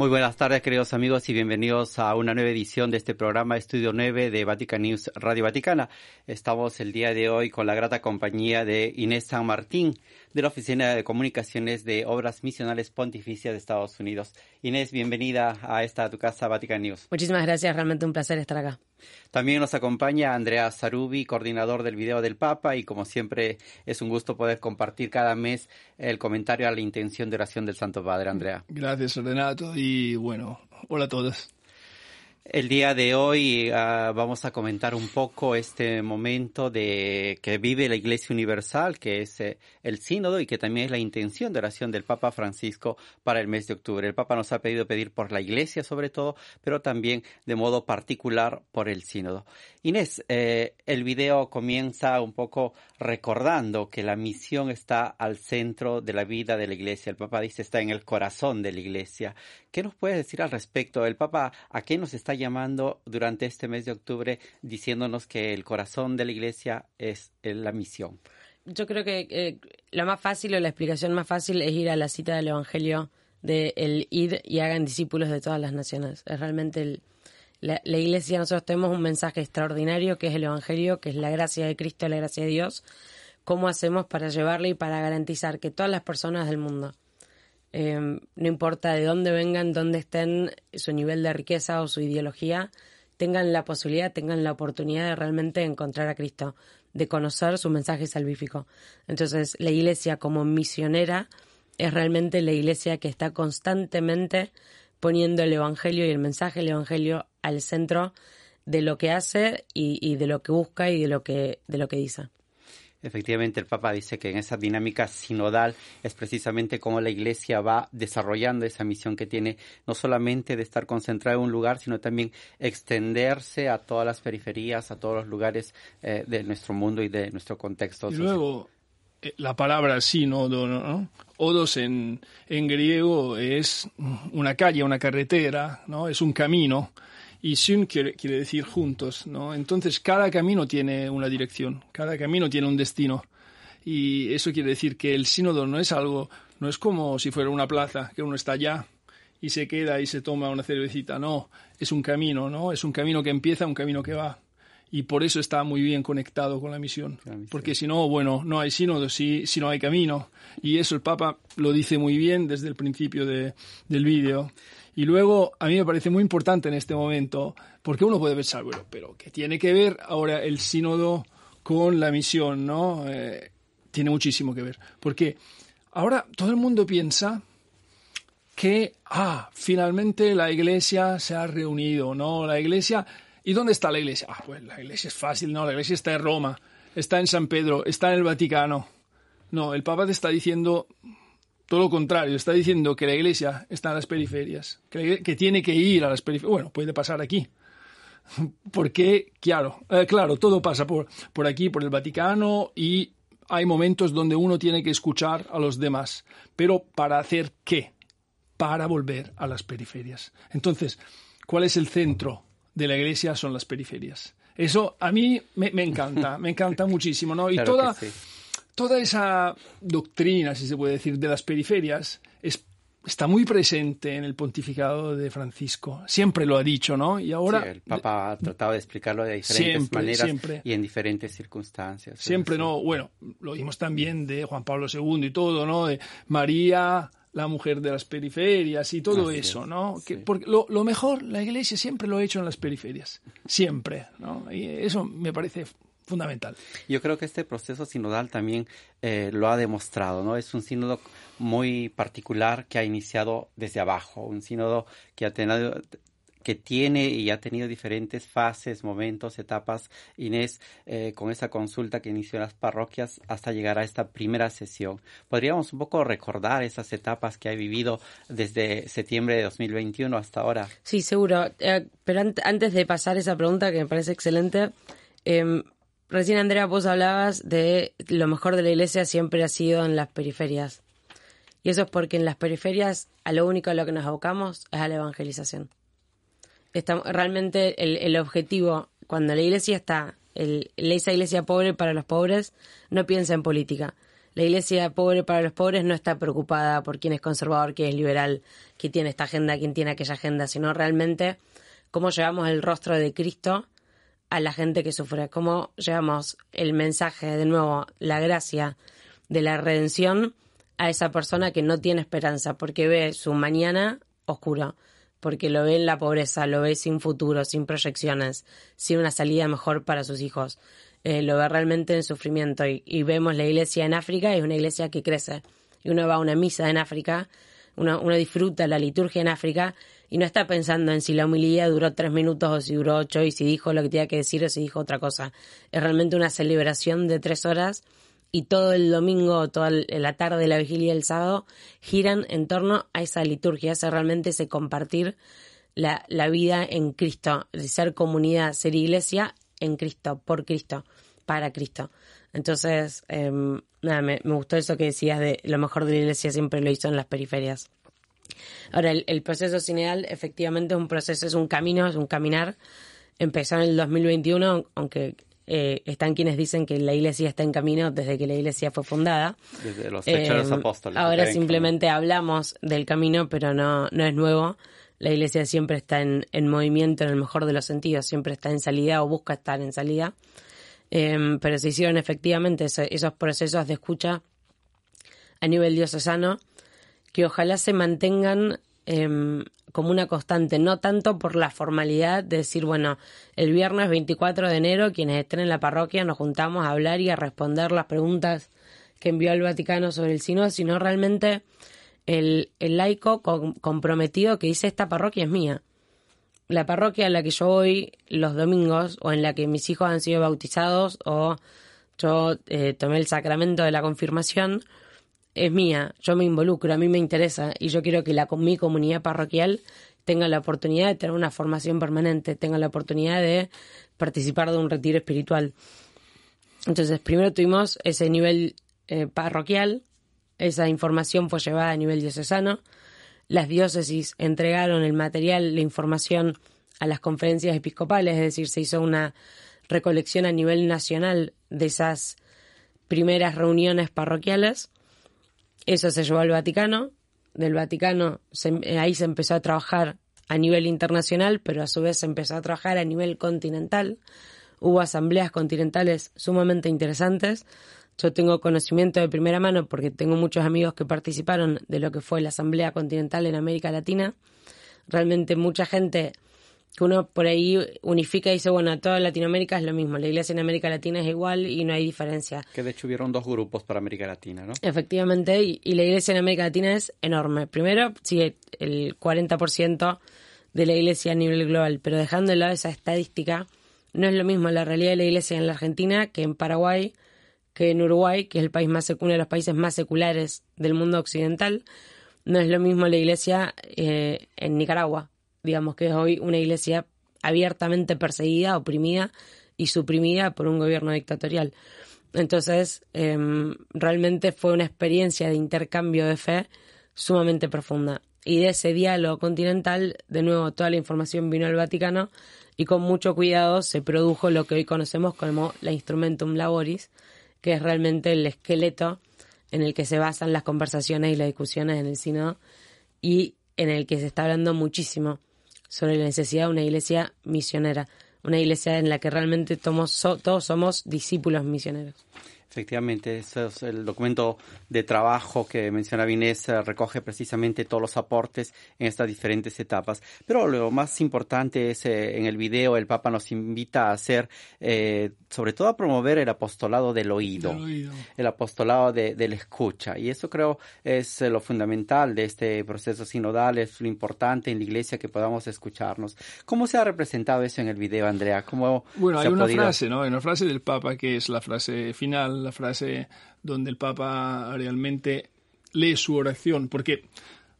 Muy buenas tardes, queridos amigos, y bienvenidos a una nueva edición de este programa Estudio 9 de Vatican News Radio Vaticana. Estamos el día de hoy con la grata compañía de Inés San Martín, de la Oficina de Comunicaciones de Obras Misionales Pontificias de Estados Unidos. Inés, bienvenida a esta tu casa Vatican News. Muchísimas gracias, realmente un placer estar acá. También nos acompaña Andrea Sarubi, coordinador del video del Papa, y como siempre es un gusto poder compartir cada mes el comentario a la intención de oración del Santo Padre, Andrea. Gracias, Renato, y bueno, hola a todos. El día de hoy uh, vamos a comentar un poco este momento de que vive la Iglesia Universal, que es eh, el sínodo y que también es la intención de oración del Papa Francisco para el mes de octubre. El Papa nos ha pedido pedir por la Iglesia sobre todo, pero también de modo particular por el sínodo. Inés, eh, el video comienza un poco recordando que la misión está al centro de la vida de la Iglesia. El Papa dice está en el corazón de la Iglesia. ¿Qué nos puedes decir al respecto? El Papa, ¿a qué nos está llamando durante este mes de octubre diciéndonos que el corazón de la Iglesia es la misión? Yo creo que eh, lo más fácil o la explicación más fácil es ir a la cita del Evangelio de el id y hagan discípulos de todas las naciones. Es realmente el, la, iglesia, nosotros tenemos un mensaje extraordinario que es el Evangelio, que es la gracia de Cristo, la gracia de Dios. ¿Cómo hacemos para llevarle y para garantizar que todas las personas del mundo, eh, no importa de dónde vengan, dónde estén, su nivel de riqueza o su ideología, tengan la posibilidad, tengan la oportunidad de realmente encontrar a Cristo, de conocer su mensaje salvífico. Entonces, la iglesia como misionera es realmente la iglesia que está constantemente poniendo el Evangelio y el mensaje del Evangelio al centro de lo que hace y, y, de lo que busca y de lo que, de lo que dice. Efectivamente, el Papa dice que en esa dinámica sinodal es precisamente como la Iglesia va desarrollando esa misión que tiene, no solamente de estar concentrada en un lugar, sino también extenderse a todas las periferias, a todos los lugares eh, de nuestro mundo y de nuestro contexto. Y luego, eh, la palabra sínodo, ¿no? Odos en, en griego es una calle, una carretera, ¿no? Es un camino y syn quiere, quiere, decir juntos, ¿no? Entonces cada camino tiene una dirección, cada camino tiene un destino. Y eso quiere decir que el sínodo no es algo, no es como si fuera una plaza, que uno está allá y se queda y se toma una cervecita, no, es un camino, ¿no? Es un camino que empieza, un camino que va. Y por eso está muy bien conectado con la misión. La misión. Porque si no, bueno, no hay sínodo, si, si no hay camino. Y eso el Papa lo dice muy bien desde el principio de, del vídeo. Y luego, a mí me parece muy importante en este momento, porque uno puede pensar, bueno, pero ¿qué tiene que ver ahora el sínodo con la misión? ¿no? Eh, tiene muchísimo que ver. Porque ahora todo el mundo piensa que, ah, finalmente la iglesia se ha reunido, ¿no? La iglesia. ¿Y dónde está la iglesia? Ah, pues la iglesia es fácil, ¿no? La iglesia está en Roma, está en San Pedro, está en el Vaticano. No, el Papa te está diciendo todo lo contrario, está diciendo que la iglesia está en las periferias, que, que tiene que ir a las periferias. Bueno, puede pasar aquí. Porque, claro, eh, claro, todo pasa por, por aquí, por el Vaticano, y hay momentos donde uno tiene que escuchar a los demás. Pero ¿para hacer qué? Para volver a las periferias. Entonces, ¿cuál es el centro de la iglesia? Son las periferias. Eso a mí me, me encanta, me encanta muchísimo, ¿no? Y Claro toda, que sí. Toda esa doctrina, si se puede decir, de las periferias es, está muy presente en el pontificado de Francisco. Siempre lo ha dicho, ¿no? Y ahora... Sí, el Papa ha tratado de explicarlo de diferentes Siempre, maneras siempre. y en diferentes circunstancias. Siempre. ¿no? Bueno, lo vimos también de Juan Pablo II y todo, ¿no? De María, la mujer de las periferias y todo Así eso, es, ¿no? sí. Que, porque lo, lo mejor, la iglesia siempre lo ha hecho en las periferias. Siempre, ¿no? Y eso me parece fundamental. Yo creo que este proceso sinodal también eh, lo ha demostrado, ¿no? Es un sínodo muy particular que ha iniciado desde abajo, un sínodo que ha tenido que tiene y ha tenido diferentes fases, momentos, etapas, Inés, eh, con esa consulta que inició en las parroquias hasta llegar a esta primera sesión. ¿Podríamos un poco recordar esas etapas que ha vivido desde septiembre de 2021 hasta ahora? Sí, seguro. Eh, pero an- antes de pasar esa pregunta, que me parece excelente, eh, recién Andrea, vos hablabas de lo mejor de la iglesia siempre ha sido en las periferias. Y eso es porque en las periferias a lo único a lo que nos abocamos es a la evangelización. Estamos, realmente el, objetivo, cuando la iglesia está, el, esa iglesia pobre para los pobres, no piensa en política. La iglesia pobre para los pobres no está preocupada por quién es conservador, quién es liberal, quién tiene esta agenda, quién tiene aquella agenda, sino realmente cómo llevamos el rostro de Cristo a la gente que sufre, cómo llevamos el mensaje, de nuevo, la gracia de la redención a esa persona que no tiene esperanza porque ve su mañana oscuro, porque lo ve en la pobreza, lo ve sin futuro, sin proyecciones, sin una salida mejor para sus hijos. Eh, lo ve realmente en sufrimiento y, vemos la iglesia en África, es una iglesia que crece. Y uno va a una misa en África, uno, uno disfruta la liturgia en África y no está pensando en si la humildad duró tres minutos o si duró ocho y si dijo lo que tenía que decir o si dijo otra cosa. Es realmente una celebración de tres horas y todo el domingo, toda la tarde, la vigilia y el sábado giran en torno a esa liturgia, ese realmente ese compartir la, vida en Cristo, ser comunidad, ser iglesia en Cristo, por Cristo, para Cristo. Entonces, em, nada, me, gustó eso que decías de lo mejor de la iglesia siempre lo hizo en las periferias. Ahora, el, el proceso cineal efectivamente es un proceso, es un camino, es un caminar. Empezó en el 2021, aunque eh, están quienes dicen que la iglesia está en camino desde que la iglesia fue fundada. Desde los hechos de los eh, apóstoles. Ahora simplemente hablamos del camino, pero no, no es nuevo. La iglesia siempre está en, en, movimiento en el mejor de los sentidos, siempre está en salida o busca estar en salida. Em, pero se hicieron efectivamente esos procesos de escucha a nivel diocesano que ojalá se mantengan Em, como una constante, no tanto por la formalidad de decir, bueno, el viernes 24 de enero quienes estén en la parroquia nos juntamos a hablar y a responder las preguntas que envió el Vaticano sobre el sínodo, sino realmente el, el laico comprometido que dice esta parroquia es mía. La parroquia en la que yo voy los domingos o en la que mis hijos han sido bautizados o yo eh, tomé el sacramento de la confirmación, es mía, yo me involucro, a mí me interesa y yo quiero que la, mi comunidad parroquial tenga la oportunidad de tener una formación permanente, tenga la oportunidad de participar de un retiro espiritual. Entonces, primero tuvimos ese nivel eh, parroquial, esa información fue llevada a nivel diocesano, las diócesis entregaron el material, la información a las conferencias episcopales, es decir, se hizo una recolección a nivel nacional de esas primeras reuniones parroquiales eso se llevó al Vaticano. Del Vaticano eh, ahí se empezó a trabajar a nivel internacional, pero a su vez se empezó a trabajar a nivel continental. Hubo asambleas continentales sumamente interesantes. Yo tengo conocimiento de primera mano porque tengo muchos amigos que participaron de lo que fue la Asamblea Continental en América Latina. Realmente mucha gente que uno por ahí unifica y dice, bueno, toda Latinoamérica es lo mismo, la iglesia en América Latina es igual y no hay diferencia. Que de hecho hubieron dos grupos para América Latina, ¿no? Efectivamente, y, la iglesia en América Latina es enorme. Primero, sigue el 40% de la iglesia a nivel global, pero dejando de lado esa estadística, no es lo mismo la realidad de la iglesia en la Argentina que en Paraguay, que en Uruguay, que es el país más uno de los países más seculares del mundo occidental. No es lo mismo la iglesia eh, en Nicaragua, digamos que es hoy una iglesia abiertamente perseguida, oprimida y suprimida por un gobierno dictatorial. Entonces, em, realmente fue una experiencia de intercambio de fe sumamente profunda. Y de ese diálogo continental, de nuevo, toda la información vino al Vaticano y con mucho cuidado se produjo lo que hoy conocemos como la Instrumentum Laboris, que es realmente el esqueleto en el que se basan las conversaciones y las discusiones en el sínodo y en el que se está hablando muchísimo sobre la necesidad de una iglesia misionera, una iglesia en la que realmente todos somos discípulos misioneros. Efectivamente, ese es el documento de trabajo que menciona Inés, eh, recoge precisamente todos los aportes en estas diferentes etapas. Pero lo más importante es, eh, en el video, el Papa nos invita a hacer, eh, sobre todo a promover el apostolado del oído, el, apostolado de, la escucha. Y eso creo es lo fundamental de este proceso sinodal, es lo importante en la iglesia que podamos escucharnos. ¿Cómo se ha representado eso en el video, Andrea? ¿Cómo bueno, hay una frase, ¿no? Hay una frase del Papa que es la frase final la frase donde el Papa realmente lee su oración, porque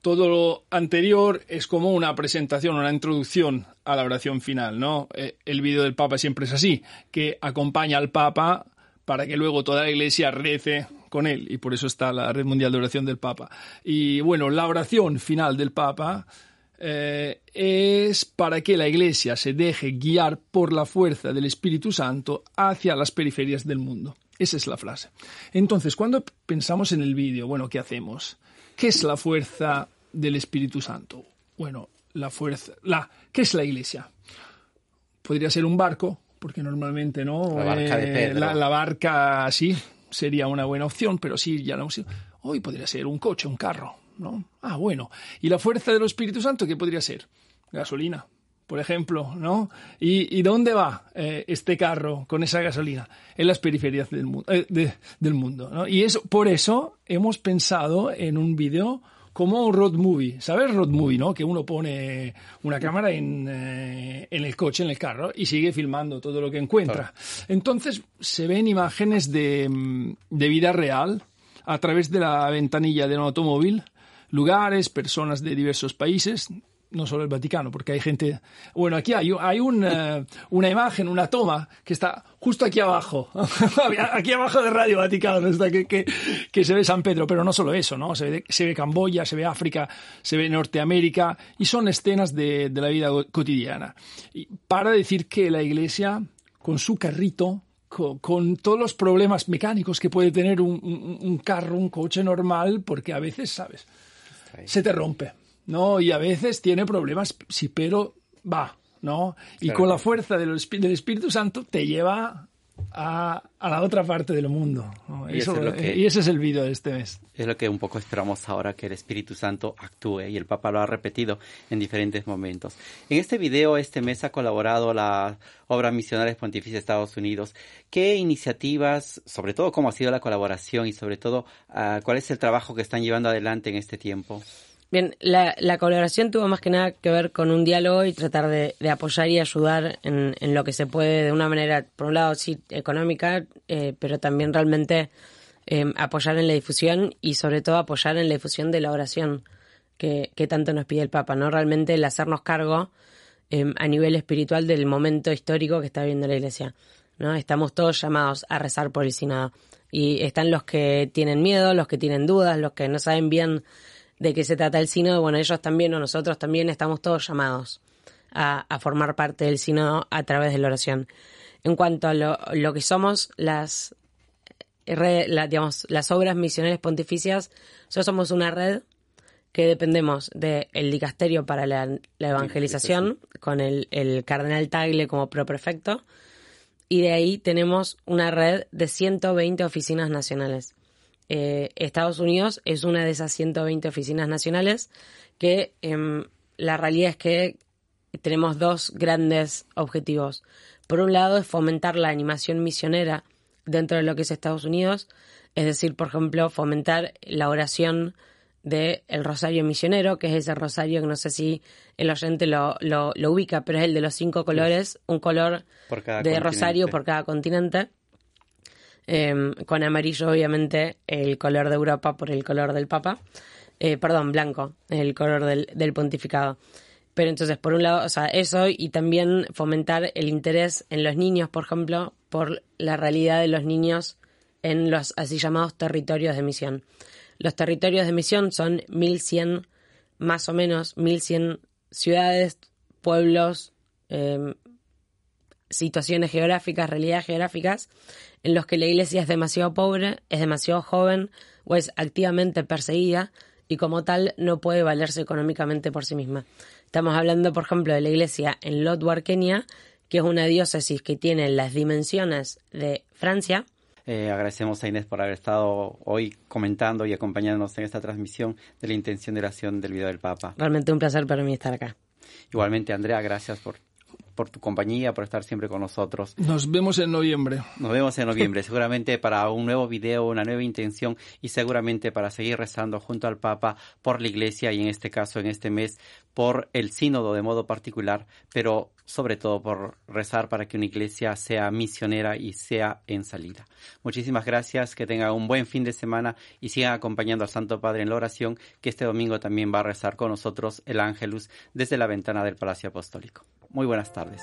todo lo anterior es como una presentación, una introducción a la oración final, ¿no? Eh, el vídeo del Papa siempre es así, que acompaña al Papa para que luego toda la Iglesia rece con él, y por eso está la Red Mundial de Oración del Papa. Y bueno, la oración final del Papa eh, es para que la Iglesia se deje guiar por la fuerza del Espíritu Santo hacia las periferias del mundo. Esa es la frase. Entonces, cuando pensamos en el vídeo, bueno, ¿qué hacemos? ¿Qué es la fuerza del Espíritu Santo? Bueno, la fuerza, la, ¿qué es la iglesia? Podría ser un barco, porque normalmente no. La barca de Eh, Pedro. la, la barca sí sería una buena opción, pero sí ya la hemos Hoy podría ser un coche, un carro, ¿no? Ah, bueno. ¿Y la fuerza del Espíritu Santo qué podría ser? Gasolina, por ejemplo, ¿no? ¿Y, y dónde va eh, este carro con esa gasolina? En las periferias del, mu- eh, de- del mundo, ¿no? Y eso, por eso hemos pensado en un vídeo como un road movie. ¿Sabes road movie, no? Que uno pone una cámara en, eh, en el coche, en el carro, y sigue filmando todo lo que encuentra. Entonces se ven imágenes de, de vida real a través de la ventanilla de un automóvil, lugares, personas de diversos países, no solo el Vaticano, porque hay gente... Bueno, aquí hay, hay un, eh, una imagen, una toma, que está justo aquí abajo, aquí abajo de Radio Vaticano, está que, que, que se ve San Pedro, pero no solo eso, ¿no? Se ve, se ve Camboya, se ve África, se ve Norteamérica, y son escenas de, de la vida cotidiana. Y para decir que la Iglesia, con su carrito, con, con, todos los problemas mecánicos que puede tener un, un, un, carro, un coche normal, porque a veces, ¿sabes? Se te rompe, ¿no? Y a veces tiene problemas, sí, pero va, ¿no? Y claro. con la fuerza del, del, Espíritu Santo te lleva a, a la otra parte del mundo. ¿no? Y, Eso, es lo que, y ese es el vídeo de este mes. Es lo que un poco esperamos ahora, que el Espíritu Santo actúe, y el Papa lo ha repetido en diferentes momentos. En este video, este mes ha colaborado la Obra Misionales Pontificia de Estados Unidos. ¿Qué iniciativas, sobre todo cómo ha sido la colaboración y sobre todo uh, cuál es el trabajo que están llevando adelante en este tiempo? Bien, la, la, colaboración tuvo más que nada que ver con un diálogo y tratar de, de apoyar y ayudar en, en, lo que se puede de una manera, por un lado, sí, económica, eh, pero también realmente eh, apoyar en la difusión y sobre todo apoyar en la difusión de la oración que, que tanto nos pide el Papa, ¿no? Realmente el hacernos cargo eh, a nivel espiritual del momento histórico que está viviendo la Iglesia, ¿no? Estamos todos llamados a rezar por el Sinado y están los que tienen miedo, los que tienen dudas, los que no saben bien de qué se trata el sínodo, bueno, ellos también o nosotros también estamos todos llamados a, a formar parte del sínodo a través de la oración. En cuanto a lo, lo que somos las, red, la, digamos, las obras misionales pontificias, nosotros somos una red que dependemos del dicasterio para la, la evangelización, con el, el cardenal Tagle como proprefecto, y de ahí tenemos una red de 120 oficinas nacionales. Eh, Estados Unidos es una de esas 120 oficinas nacionales que eh, la realidad es que tenemos dos grandes objetivos. Por un lado es fomentar la animación misionera dentro de lo que es Estados Unidos, es decir, por ejemplo, fomentar la oración del el rosario misionero, que es ese rosario que no sé si el oyente lo, lo, lo ubica, pero es el de los cinco colores, un color de continente. rosario por cada continente. Eh, con amarillo, obviamente, el color de Europa por el color del Papa. Eh, perdón, blanco, el color del, pontificado. Pero entonces, por un lado, o sea, eso y también fomentar el interés en los niños, por ejemplo, por la realidad de los niños en los así llamados territorios de misión. Los territorios de misión son 1100, más o menos, 1100 ciudades, pueblos, eh, situaciones geográficas, realidades geográficas, en los que la iglesia es demasiado pobre, es demasiado joven o es activamente perseguida y como tal no puede valerse económicamente por sí misma. Estamos hablando, por ejemplo, de la iglesia en Lotwar, Kenia, que es una diócesis que tiene las dimensiones de Francia. Eh, agradecemos a Inés por haber estado hoy comentando y acompañándonos en esta transmisión de la intención de oración del video del Papa. Realmente un placer para mí estar acá. Igualmente, Andrea, gracias por por tu compañía, por estar siempre con nosotros. Nos vemos en noviembre. Nos vemos en noviembre, seguramente para un nuevo video, una nueva intención y seguramente para seguir rezando junto al Papa por la Iglesia y en este caso, en este mes, por el sínodo de modo particular, pero sobre todo por rezar para que una iglesia sea misionera y sea en salida. Muchísimas gracias, que tenga un buen fin de semana y sigan acompañando al Santo Padre en la oración, que este domingo también va a rezar con nosotros el Ángelus desde la ventana del Palacio Apostólico. Muy buenas tardes.